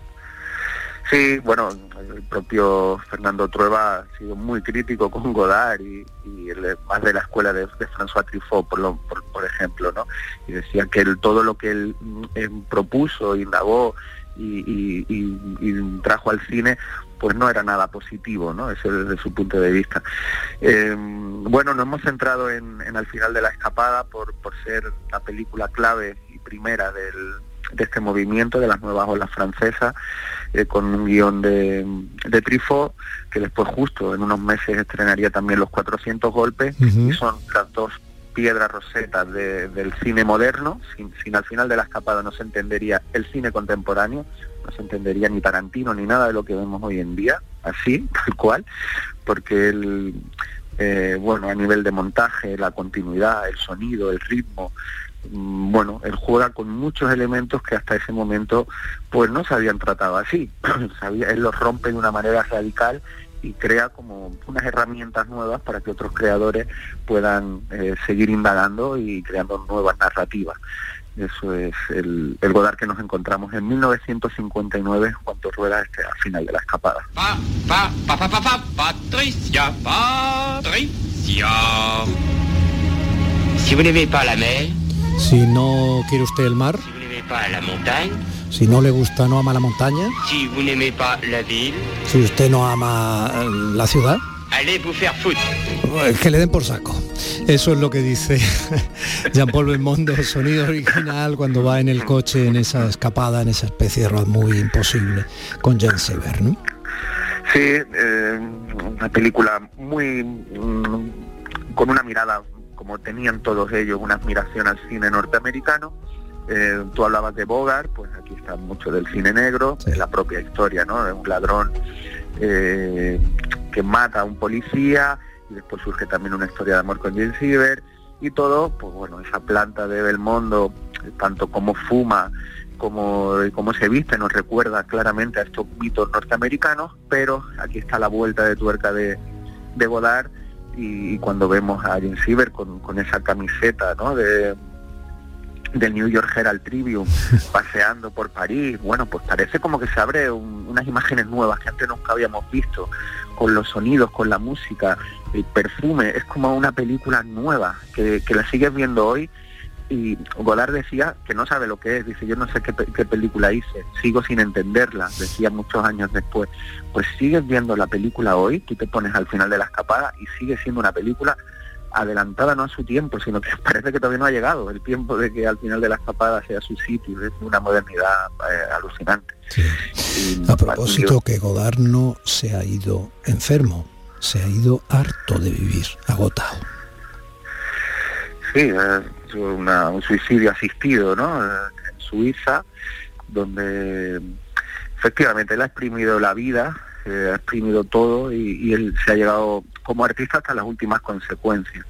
[SPEAKER 18] Sí, bueno, el propio Fernando Trueba ha sido muy crítico con Godard y, es más de la escuela de, de François Truffaut, por, lo- por, por ejemplo, ¿no? Y decía que él- todo lo que él mm, eh, propuso, indagó y, y- y- y trajo al cine, pues no era nada positivo, ¿no? Eso desde su punto de vista. Eh, bueno, nos hemos centrado en, en Al final de la escapada por, por ser la película clave y primera del, de este movimiento de las nuevas olas francesas, eh, con un guion de, de que después justo en unos meses estrenaría también Los 400 golpes, y son las dos piedras rosetas de- del cine moderno, sin, sin al final de la escapada no se entendería el cine contemporáneo, no se entendería ni Tarantino ni nada de lo que vemos hoy en día, así, [LAUGHS] tal cual, porque él, eh, bueno, a nivel de montaje, la continuidad, el sonido, el ritmo, mm, bueno, él juega con muchos elementos que hasta ese momento pues no se habían tratado así. [CLEARS THROAT] Él los rompe de una manera radical y crea como unas herramientas nuevas para que otros creadores puedan eh, seguir indagando y creando nuevas narrativas. Eso es el, el Godard que nos encontramos en 1959 cuando rueda este al final de la escapada.
[SPEAKER 20] Pa, pa, pa, pa, pa, Patricia, Patricia. Si vous n'aimez pas la mer,
[SPEAKER 2] Si no quiere usted el mar,
[SPEAKER 20] si vous n'aimez pas la montagne,
[SPEAKER 2] si no le gusta, no ama la montaña,
[SPEAKER 20] si vous n'aimez pas la ville,
[SPEAKER 2] si usted no ama eh, la ciudad,
[SPEAKER 20] allez vous faire foutre.
[SPEAKER 2] que le den por saco. Eso es lo que dice [LAUGHS] Jean-Paul Belmondo, sonido original cuando va en el coche en esa escapada, en esa especie de road muy imposible con Jan Sever, ¿no?
[SPEAKER 18] Sí, eh, una película muy mm, con una mirada, como tenían todos ellos, una admiración al cine norteamericano. Eh, tú hablabas de Bogart, pues aquí está mucho del cine negro, la propia historia, ¿no? De un ladrón eh, que mata a un policía y después surge también una historia de amor con Jane Siever y todo, pues bueno, esa planta de Belmondo, tanto como fuma como cómo se viste nos recuerda claramente a estos mitos norteamericanos, pero aquí está la vuelta de tuerca de, de Godard y, cuando vemos a Jane Siever con, con esa camiseta ¿no? Del New York Herald Tribune [LAUGHS] paseando por París, bueno, pues parece como que se abre un- unas imágenes nuevas que antes nunca habíamos visto, con los sonidos, con la música, el perfume, es como una película nueva que, que la sigues viendo hoy. Y Godard decía que no sabe lo que es, dice yo no sé qué, qué película hice, sigo sin entenderla, decía muchos años después. Pues sigues viendo la película hoy, tú te pones al final de la escapada y sigue siendo una película adelantada no a su tiempo, sino que [LAUGHS] parece que todavía no ha llegado el tiempo de que al final de la escapada sea su sitio, es una modernidad eh, alucinante.
[SPEAKER 2] A propósito que Godard no se ha ido enfermo, se ha ido harto de vivir, agotado.
[SPEAKER 18] Sí, es una- un suicidio asistido, ¿no? Eh, En Suiza, donde efectivamente él ha exprimido la vida, eh, ha exprimido todo y, y él se ha llegado como artista hasta las últimas consecuencias.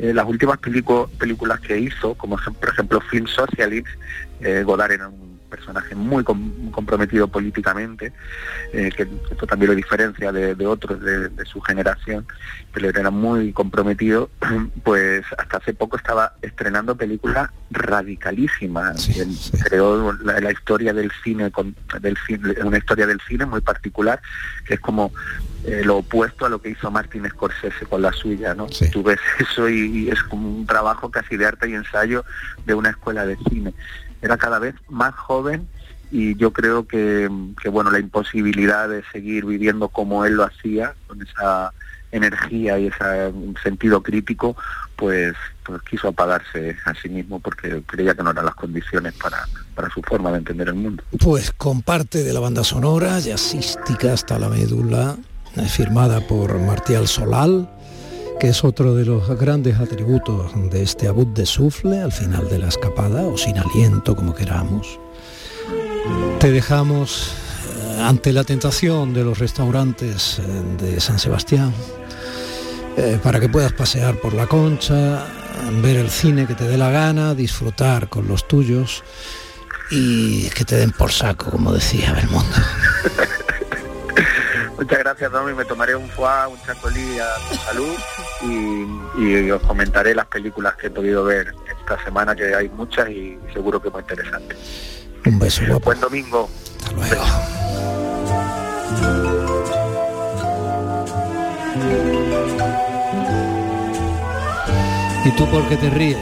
[SPEAKER 18] Eh, las últimas películas que hizo, como por ejemplo Film Socialist, eh, Godard era un personaje muy com- comprometido políticamente, eh, que esto también lo diferencia de, de otros de, de su generación, él era muy comprometido, [CLEARS THROAT] pues hasta hace poco estaba estrenando películas radicalísimas. Él creó la, la historia del cine, con, del cine, una historia del cine muy particular, que es como eh, lo opuesto a lo que hizo Martin Scorsese con la suya, ¿no? Tú ves [LAUGHS] eso y, y es como un trabajo casi de arte y ensayo de una escuela de cine. Era cada vez más joven y yo creo que, bueno, la imposibilidad de seguir viviendo como él lo hacía, con esa energía y ese sentido crítico, pues, pues quiso apagarse a sí mismo porque creía que no eran las condiciones para, para su forma de entender el mundo.
[SPEAKER 2] Pues con parte de la banda sonora, jazzística hasta la médula, eh, firmada por Martial Solal, que es otro de los grandes atributos de este abut de sufle al final de la escapada, o sin aliento, como queramos. Te dejamos eh, ante la tentación de los restaurantes eh, de San Sebastián, eh, para que puedas pasear por la concha, ver el cine que te dé la gana, disfrutar con los tuyos y que te den por saco, como decía Belmondo.
[SPEAKER 18] Muchas gracias, Domi. Me tomaré un foie, un chacolí a tu salud y, y, os comentaré las películas que he podido ver esta semana, que hay muchas y seguro que muy interesantes.
[SPEAKER 2] Un beso, guapo.
[SPEAKER 18] Buen domingo.
[SPEAKER 2] Hasta luego. ¿Y tú por qué te ríes?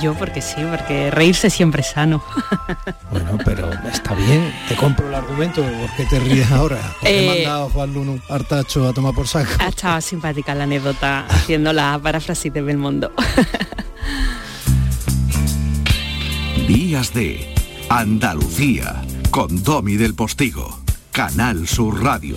[SPEAKER 21] Yo porque sí, porque reírse siempre es sano. [LAUGHS]
[SPEAKER 2] Bueno, pero está bien, te compro el argumento, ¿por qué te ríes ahora? [LAUGHS] ¿Por qué
[SPEAKER 21] Eh,
[SPEAKER 2] mandado a Juan Luno Artacho a tomar por saco?
[SPEAKER 21] Ha estado simpática la anécdota haciendo la paráfrasis de Belmondo. [LAUGHS]
[SPEAKER 1] Días de Andalucía con Domi del Postigo, Canal Sur Radio.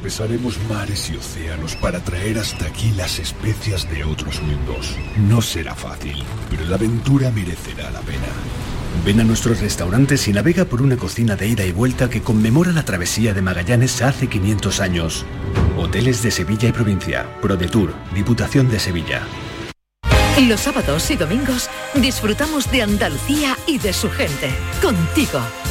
[SPEAKER 22] Atravesaremos mares y océanos para traer hasta aquí las especias de otros mundos. No será fácil, pero la aventura merecerá la pena. Ven a nuestros restaurantes y navega por una cocina de ida y vuelta que conmemora la travesía de Magallanes hace 500 años. Hoteles de Sevilla y provincia, ProDetour, Diputación de Sevilla.
[SPEAKER 16] Los sábados y domingos disfrutamos de Andalucía y de su gente. Contigo,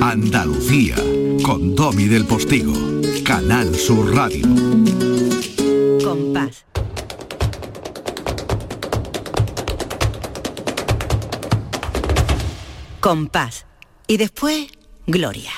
[SPEAKER 1] Andalucía con Domi del Postigo, Canal Sur Radio.
[SPEAKER 23] Compás. Compás. Y después, Gloria.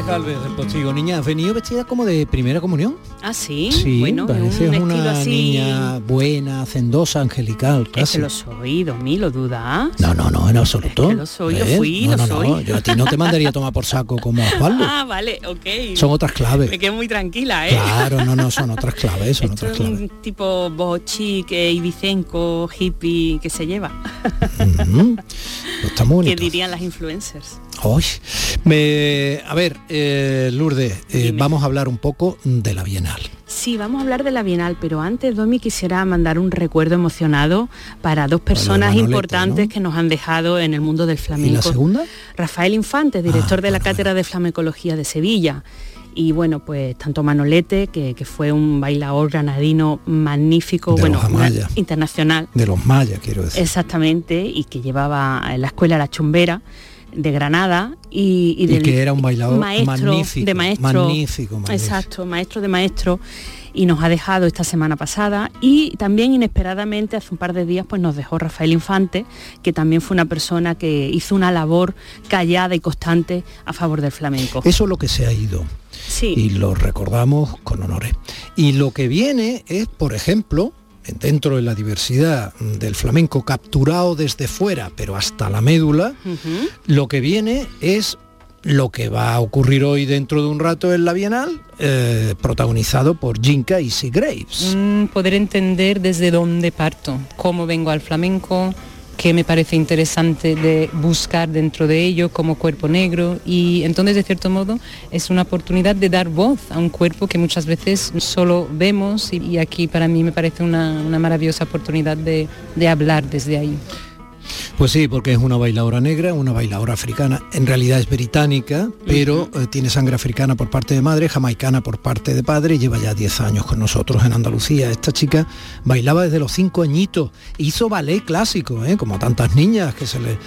[SPEAKER 2] Lourdes del Postigo, niña, ¿has venido vestida como de primera comunión?
[SPEAKER 21] Ah, sí.
[SPEAKER 2] Sí,
[SPEAKER 21] bueno,
[SPEAKER 2] parece
[SPEAKER 21] un
[SPEAKER 2] una
[SPEAKER 21] así.
[SPEAKER 2] niña buena, hacendosa, angelical,
[SPEAKER 21] Es
[SPEAKER 2] casi.
[SPEAKER 21] que lo soy, Domi, lo dudas.
[SPEAKER 2] No, no, no, en absoluto.
[SPEAKER 21] que lo soy,
[SPEAKER 2] ¿Ves?
[SPEAKER 21] fui,
[SPEAKER 2] no,
[SPEAKER 21] lo
[SPEAKER 2] no,
[SPEAKER 21] soy.
[SPEAKER 2] No, yo a ti no te mandaría a tomar por saco como a Osvaldo. [LAUGHS]
[SPEAKER 21] Ah, vale, ok.
[SPEAKER 2] Son otras claves.
[SPEAKER 21] Me quedo muy tranquila, ¿eh?
[SPEAKER 2] Claro, no, no, son otras claves, son [LAUGHS]
[SPEAKER 21] Esto
[SPEAKER 2] otras
[SPEAKER 21] es
[SPEAKER 2] claves.
[SPEAKER 21] un tipo bochic, ibicenco, hippie que se lleva. [LAUGHS]
[SPEAKER 2] Pues está muy
[SPEAKER 21] que
[SPEAKER 2] bonito.
[SPEAKER 21] dirían las influencers.
[SPEAKER 2] Me, a ver, eh, Lourdes, eh, vamos a hablar un poco de la Bienal.
[SPEAKER 21] Sí, vamos a hablar de la Bienal, pero antes, Domi, quisiera mandar un recuerdo emocionado para dos personas
[SPEAKER 2] Manolete,
[SPEAKER 21] importantes que nos han dejado en el mundo del
[SPEAKER 2] ¿Y
[SPEAKER 21] flamenco.
[SPEAKER 2] la segunda?
[SPEAKER 21] Rafael Infante, director de la Cátedra de Flamencología de Sevilla. Y bueno, pues tanto Manolete, que, que fue un bailador granadino magnífico,
[SPEAKER 2] De
[SPEAKER 21] bueno,
[SPEAKER 2] Amaya.
[SPEAKER 21] internacional,
[SPEAKER 2] De los mayas, quiero decir.
[SPEAKER 21] exactamente, y que llevaba en la escuela La Chumbera de Granada y, y
[SPEAKER 2] Y
[SPEAKER 21] del
[SPEAKER 2] que era un bailador
[SPEAKER 21] maestro
[SPEAKER 2] magnífico,
[SPEAKER 21] de maestro
[SPEAKER 2] magnífico, magnífico.
[SPEAKER 21] exacto maestro de maestro y nos ha dejado esta semana pasada y también inesperadamente hace un par de días pues nos dejó Rafael Infante, que también fue una persona que hizo una labor callada y constante a favor del flamenco.
[SPEAKER 2] Eso es lo que se ha ido.
[SPEAKER 21] Sí.
[SPEAKER 2] Y lo recordamos con honores. Y lo que viene es, por ejemplo, dentro de la diversidad del flamenco capturado desde fuera, pero hasta la médula, lo que viene es lo que va a ocurrir hoy dentro de un rato en la Bienal, eh, protagonizado por Jinka y Graves.
[SPEAKER 24] Mm, poder entender desde dónde parto, cómo vengo al flamenco, qué me parece interesante de buscar dentro de ello como cuerpo negro y entonces de cierto modo es una oportunidad de dar voz a un cuerpo que muchas veces solo vemos y, y aquí para mí me parece una, una maravillosa oportunidad de, de hablar desde ahí.
[SPEAKER 2] Pues sí, porque es una bailadora negra, una bailadora africana, en realidad es británica, pero eh, tiene sangre africana por parte de madre, jamaicana por parte de padre, lleva ya 10 años con nosotros en Andalucía. Esta chica bailaba desde los 5 añitos, hizo ballet clásico, ¿eh? como tantas niñas que se le...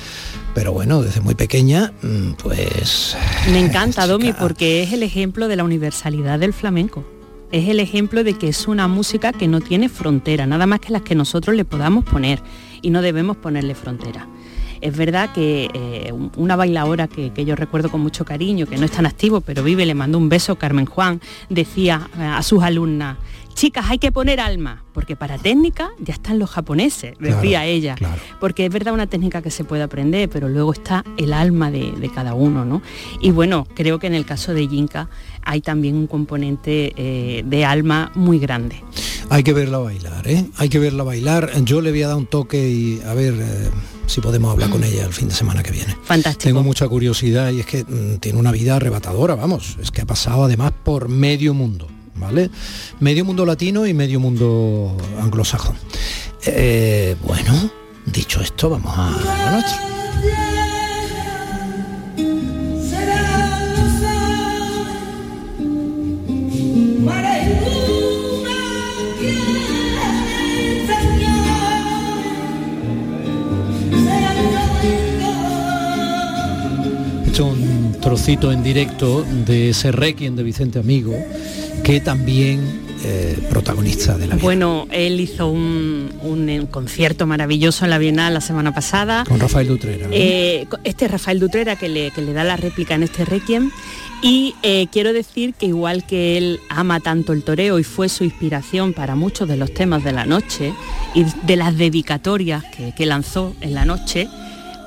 [SPEAKER 2] Pero bueno, desde muy pequeña, mm, pues...
[SPEAKER 21] Me encanta, Domi, porque es el ejemplo de la universalidad del flamenco. Es el ejemplo de que es una música que no tiene frontera, nada más que las que nosotros le podamos poner y no debemos ponerle frontera. Es verdad que eh, un- una bailadora que, que yo recuerdo con mucho cariño, que no es tan activo, pero vive, le mandó un beso, Carmen Juan, decía eh, a sus alumnas, chicas, hay que poner alma, porque para técnica ya están los japoneses, decía
[SPEAKER 2] Claro,
[SPEAKER 21] ella. Porque es verdad una técnica que se puede aprender, pero luego está el alma de, de cada uno, ¿no? Y bueno, creo que en el caso de Yinka hay también un componente eh, de alma muy grande.
[SPEAKER 2] Hay que verla bailar, ¿eh? Hay que verla bailar. Yo le voy a dar un toque y a ver eh, si podemos hablar con ella el fin de semana que viene.
[SPEAKER 21] Fantástico.
[SPEAKER 2] Tengo mucha curiosidad y es que mm, tiene una vida arrebatadora, vamos. Es que ha pasado además por medio mundo, ¿vale? Medio mundo latino y medio mundo anglosajón. Eh, bueno, dicho esto, vamos a lo nuestro. Trocito en directo de ese Requiem de Vicente Amigo, que también eh, protagonista de la vida.
[SPEAKER 21] Bueno, él hizo un, un, eh, concierto maravilloso en la Bienal la semana pasada.
[SPEAKER 2] Con Rafael Dutrera.
[SPEAKER 21] Eh, este Rafael Dutrera que le, que le da la réplica en este Requiem. Y eh, quiero decir que igual que él ama tanto el toreo y fue su inspiración para muchos de los temas de la noche y de las dedicatorias que, que lanzó en la noche,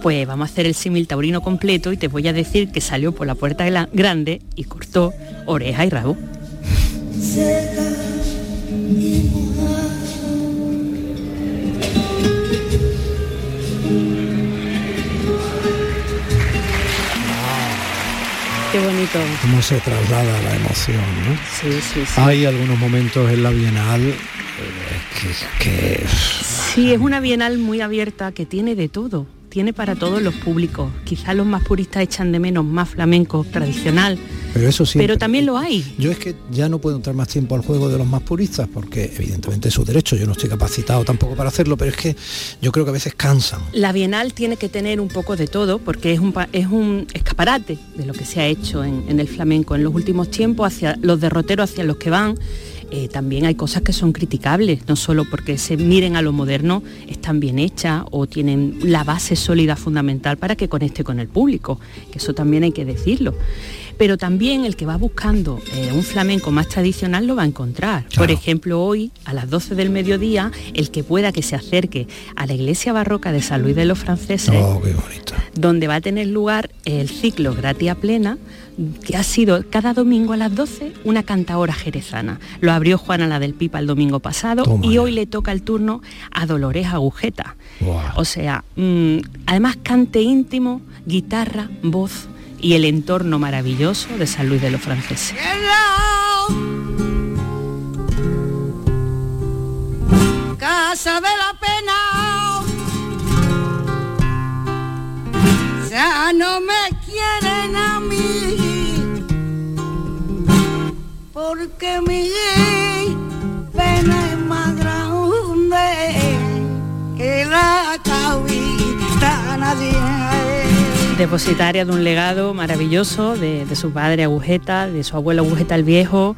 [SPEAKER 21] pues vamos a hacer el símil taurino completo y te voy a decir que salió por la puerta de la grande y cortó oreja y rabo. Qué bonito.
[SPEAKER 2] Cómo se traslada la emoción, ¿no?
[SPEAKER 21] Sí, sí, sí.
[SPEAKER 2] Hay algunos momentos en la Bienal eh, que, que-
[SPEAKER 21] Sí, es una bienal muy abierta que tiene de todo, tiene para todos los públicos. Quizás los más puristas echan de menos más flamenco tradicional,
[SPEAKER 2] pero eso sí.
[SPEAKER 21] pero también lo hay.
[SPEAKER 2] Yo es que ya no puedo entrar más tiempo al juego de los más puristas porque evidentemente es su derecho, yo no estoy capacitado tampoco para hacerlo, pero es que yo creo que a veces cansan.
[SPEAKER 21] La bienal tiene que tener un poco de todo porque es un, es un escaparate de lo que se ha hecho en, en el flamenco en los últimos tiempos, hacia los derroteros hacia los que van. Eh, también hay cosas que son criticables, no solo porque se miren a lo moderno, están bien hechas o tienen la base sólida fundamental para que conecte con el público, que eso también hay que decirlo. Pero también el que va buscando eh, un flamenco más tradicional lo va a encontrar. Por ejemplo, hoy a las 12 del mediodía, el que pueda que se acerque a la iglesia barroca de San Luis de los Franceses,
[SPEAKER 2] Oh, qué
[SPEAKER 21] donde va a tener lugar el ciclo Gratia Plena, que ha sido cada domingo a las 12 una cantaora jerezana. Lo abrió Juana la del Pipa el domingo pasado
[SPEAKER 2] Toma
[SPEAKER 21] y
[SPEAKER 2] ya.
[SPEAKER 21] hoy le toca el turno a Dolores Agujeta. O sea, mm, además cante íntimo, guitarra, voz y el entorno maravilloso de San Luis de los Franceses.
[SPEAKER 25] Casa de la pena. Ya no me
[SPEAKER 21] Depositaria de un legado maravilloso de, su padre Agujeta, de su abuelo Agujeta el Viejo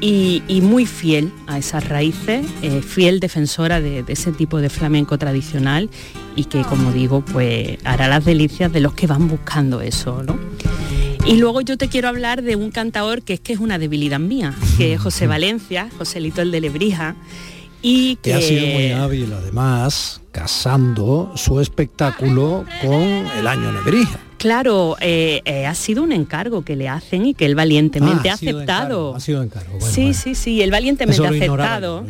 [SPEAKER 21] y, y muy fiel a esas raíces, eh, fiel defensora de, de ese tipo de flamenco tradicional y que, como digo, pues hará las delicias de los que van buscando eso, ¿no? Y luego yo te quiero hablar de un cantador que es que es una debilidad mía, que es José Valencia, Joselito el de Lebrija, y que,
[SPEAKER 2] que ha sido muy hábil además casando su espectáculo con el año Nebrija.
[SPEAKER 21] Claro, eh, eh, ha sido un encargo que le hacen y que él valientemente
[SPEAKER 2] Ah,
[SPEAKER 21] ha aceptado.
[SPEAKER 2] encargo, ha sido encargo. Bueno,
[SPEAKER 21] sí, sí, sí, él valientemente ha
[SPEAKER 2] ignoraba
[SPEAKER 21] aceptado.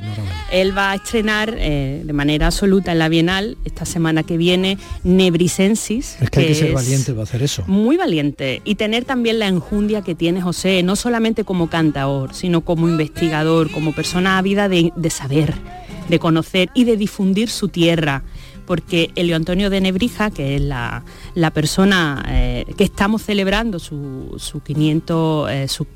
[SPEAKER 21] Él va a estrenar eh, de manera absoluta en la Bienal esta semana que viene Nebrisensis.
[SPEAKER 2] Es que hay que ser valiente para hacer eso.
[SPEAKER 21] Muy valiente y tener también la enjundia que tiene José, no solamente como cantador, sino como investigador, como persona ávida de, de saber, de conocer y de difundir su tierra. Porque Elio Antonio de Nebrija, que es la, la persona eh, que estamos celebrando su, su 500, eh, su,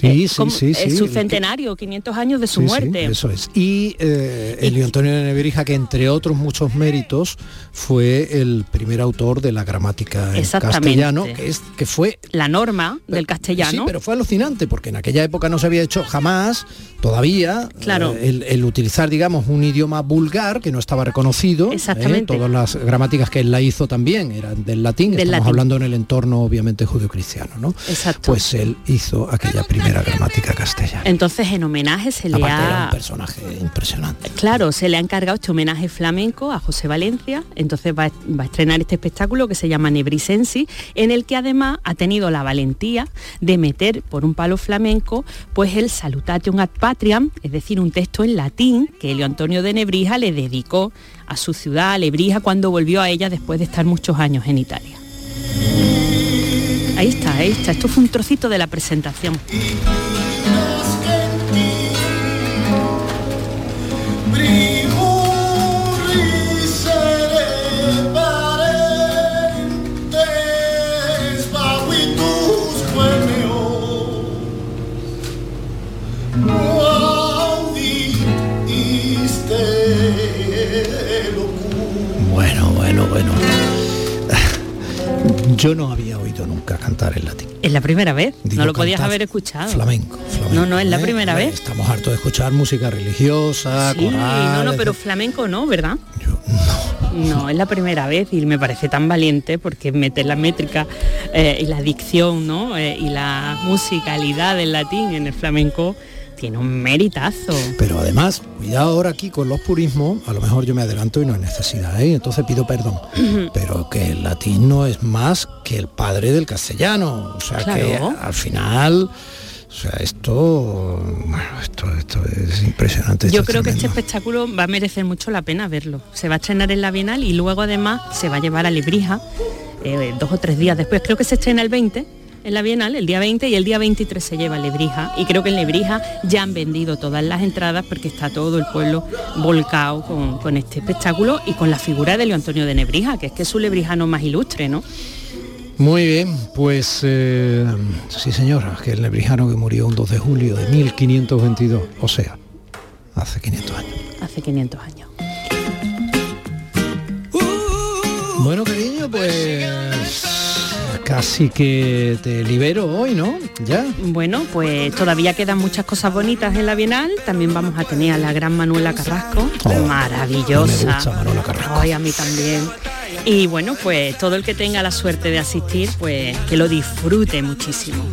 [SPEAKER 2] Sí, sí,
[SPEAKER 21] ¿cómo?
[SPEAKER 2] sí,
[SPEAKER 21] Eh,
[SPEAKER 2] sí.
[SPEAKER 21] su centenario, 500 años de su
[SPEAKER 2] Sí, sí,
[SPEAKER 21] muerte.
[SPEAKER 2] eso es. Y eh, Elio Antonio de Nebrija, que entre otros muchos méritos fue el primer autor de la gramática en castellano, que, es, que fue
[SPEAKER 21] la norma del
[SPEAKER 2] Sí,
[SPEAKER 21] castellano.
[SPEAKER 2] pero fue alucinante porque en aquella época no se había hecho jamás, todavía,
[SPEAKER 21] Claro.
[SPEAKER 2] eh, el, el utilizar, digamos, un idioma vulgar que no estaba reconocido. ¿eh?
[SPEAKER 21] Exactamente.
[SPEAKER 2] Todas las gramáticas que él la hizo también eran del latín.
[SPEAKER 21] Del
[SPEAKER 2] Estamos
[SPEAKER 21] latín.
[SPEAKER 2] hablando en el entorno, obviamente, judio-cristiano, ¿no?
[SPEAKER 21] Exacto.
[SPEAKER 2] Pues él hizo aquella primera gramática castellana.
[SPEAKER 21] Entonces en homenaje se le
[SPEAKER 2] Aparte era
[SPEAKER 21] ha
[SPEAKER 2] un personaje impresionante.
[SPEAKER 21] Claro, se le ha encargado este homenaje flamenco a José Valencia, entonces va, va a estrenar este espectáculo que se llama Nebrisensi, en el que además ha tenido la valentía de meter por un palo flamenco pues el Salutation ad Patriam, es decir, un texto en latín que Elio Antonio de Nebrija le dedicó a su ciudad, a Lebrija, cuando volvió a ella después de estar muchos años en Italia. Ahí está, ahí está, esto fue un trocito de la presentación.
[SPEAKER 2] Yo no había oído nunca cantar en latín.
[SPEAKER 21] Es la primera vez,
[SPEAKER 2] Digo,
[SPEAKER 21] no lo podías haber escuchado.
[SPEAKER 2] Flamenco,
[SPEAKER 21] No, no, es la
[SPEAKER 2] ¿eh?
[SPEAKER 21] primera vez.
[SPEAKER 2] Estamos hartos de escuchar música religiosa,
[SPEAKER 21] Sí, no, no, pero flamenco no, ¿verdad? no. es la primera vez y me parece tan valiente porque meter la métrica eh, y la dicción, ¿no? Eh, y la musicalidad del latín en el flamenco tiene un meritazo.
[SPEAKER 2] Pero además, cuidado ahora aquí con los purismos, a lo mejor yo me adelanto y no hay necesidad, ¿eh? entonces pido perdón. Pero que el latín no es más que el padre del castellano. O sea que al final, o sea, esto, bueno, esto, esto es impresionante.
[SPEAKER 21] Yo creo que este espectáculo va a merecer mucho la pena verlo. Se va a estrenar en la Bienal y luego además se va a llevar a Lebrija eh, dos o tres días después. Creo que se estrena el 20 en la Bienal, el día 20 y el día 23 se lleva Lebrija. Y creo que en Lebrija ya han vendido todas las entradas porque está todo el pueblo volcado con, con este espectáculo y con la figura de Leo Antonio de Nebrija, que es que es su lebrijano más ilustre, ¿no?
[SPEAKER 2] Muy bien, pues eh, sí señora, que el nebrijano que murió un 2 de julio de 1522, o sea, hace 500 años.
[SPEAKER 21] Hace 500 años.
[SPEAKER 2] Bueno, cariño, pues casi que te libero hoy, ¿no? Ya.
[SPEAKER 21] Bueno, pues todavía quedan muchas cosas bonitas en la Bienal. También vamos a tener a la gran Manuela Carrasco, maravillosa.
[SPEAKER 2] me gusta Manuela Carrasco.
[SPEAKER 21] Ay, a mí también. Y bueno, pues todo el que tenga la suerte de asistir, pues que lo disfrute muchísimo.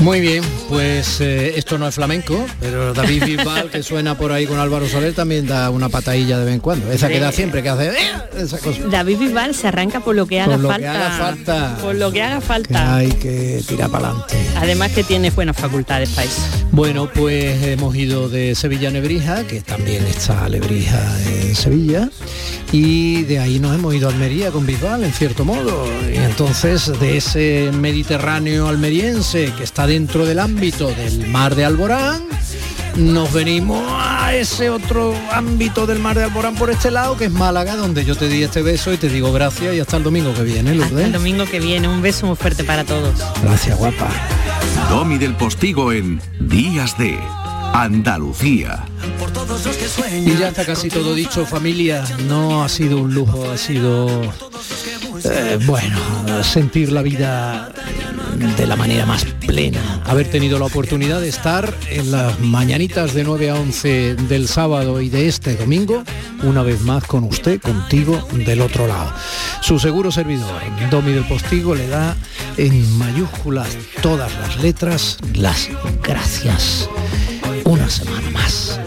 [SPEAKER 2] Muy bien, pues eh, esto no es flamenco, pero David Bisbal, que suena por ahí con Álvaro Soler, también da una patadilla de vez en cuando. Esa que da siempre, que hace... "Eh", Esa cosa.
[SPEAKER 21] David Bisbal se arranca por lo que haga
[SPEAKER 2] Por lo que
[SPEAKER 21] falta.
[SPEAKER 2] haga falta.
[SPEAKER 21] Por lo que haga
[SPEAKER 2] Que
[SPEAKER 21] falta.
[SPEAKER 2] hay que tirar para adelante.
[SPEAKER 21] Además que tiene buenas facultades eso.
[SPEAKER 2] Bueno, pues hemos ido de Sevilla a Nebrija, que también está Lebrija en Sevilla, y de ahí nos hemos ido a Almería con Bisbal, en cierto modo. Y entonces de ese Mediterráneo almeriense que está dentro del ámbito del mar de Alborán, nos venimos a ese otro ámbito del mar de Alborán por este lado, que es Málaga, donde yo te di este beso y te digo gracias y hasta el domingo que viene,
[SPEAKER 21] Hasta el
[SPEAKER 2] Lourdes.
[SPEAKER 21] domingo que viene. Un beso muy fuerte para todos.
[SPEAKER 2] Gracias, guapa.
[SPEAKER 26] Domi del Postigo en Días de Andalucía.
[SPEAKER 2] Y ya está casi todo dicho, familia. No ha sido un lujo, ha sido, eh, bueno, sentir la vida de la manera más plena, haber tenido la oportunidad de estar en las mañanitas de 9 a 11 del sábado y de este domingo, una vez más con usted, contigo, del otro lado. Su seguro servidor, Domi del Postigo, le da en mayúsculas todas las letras las gracias. Una semana más.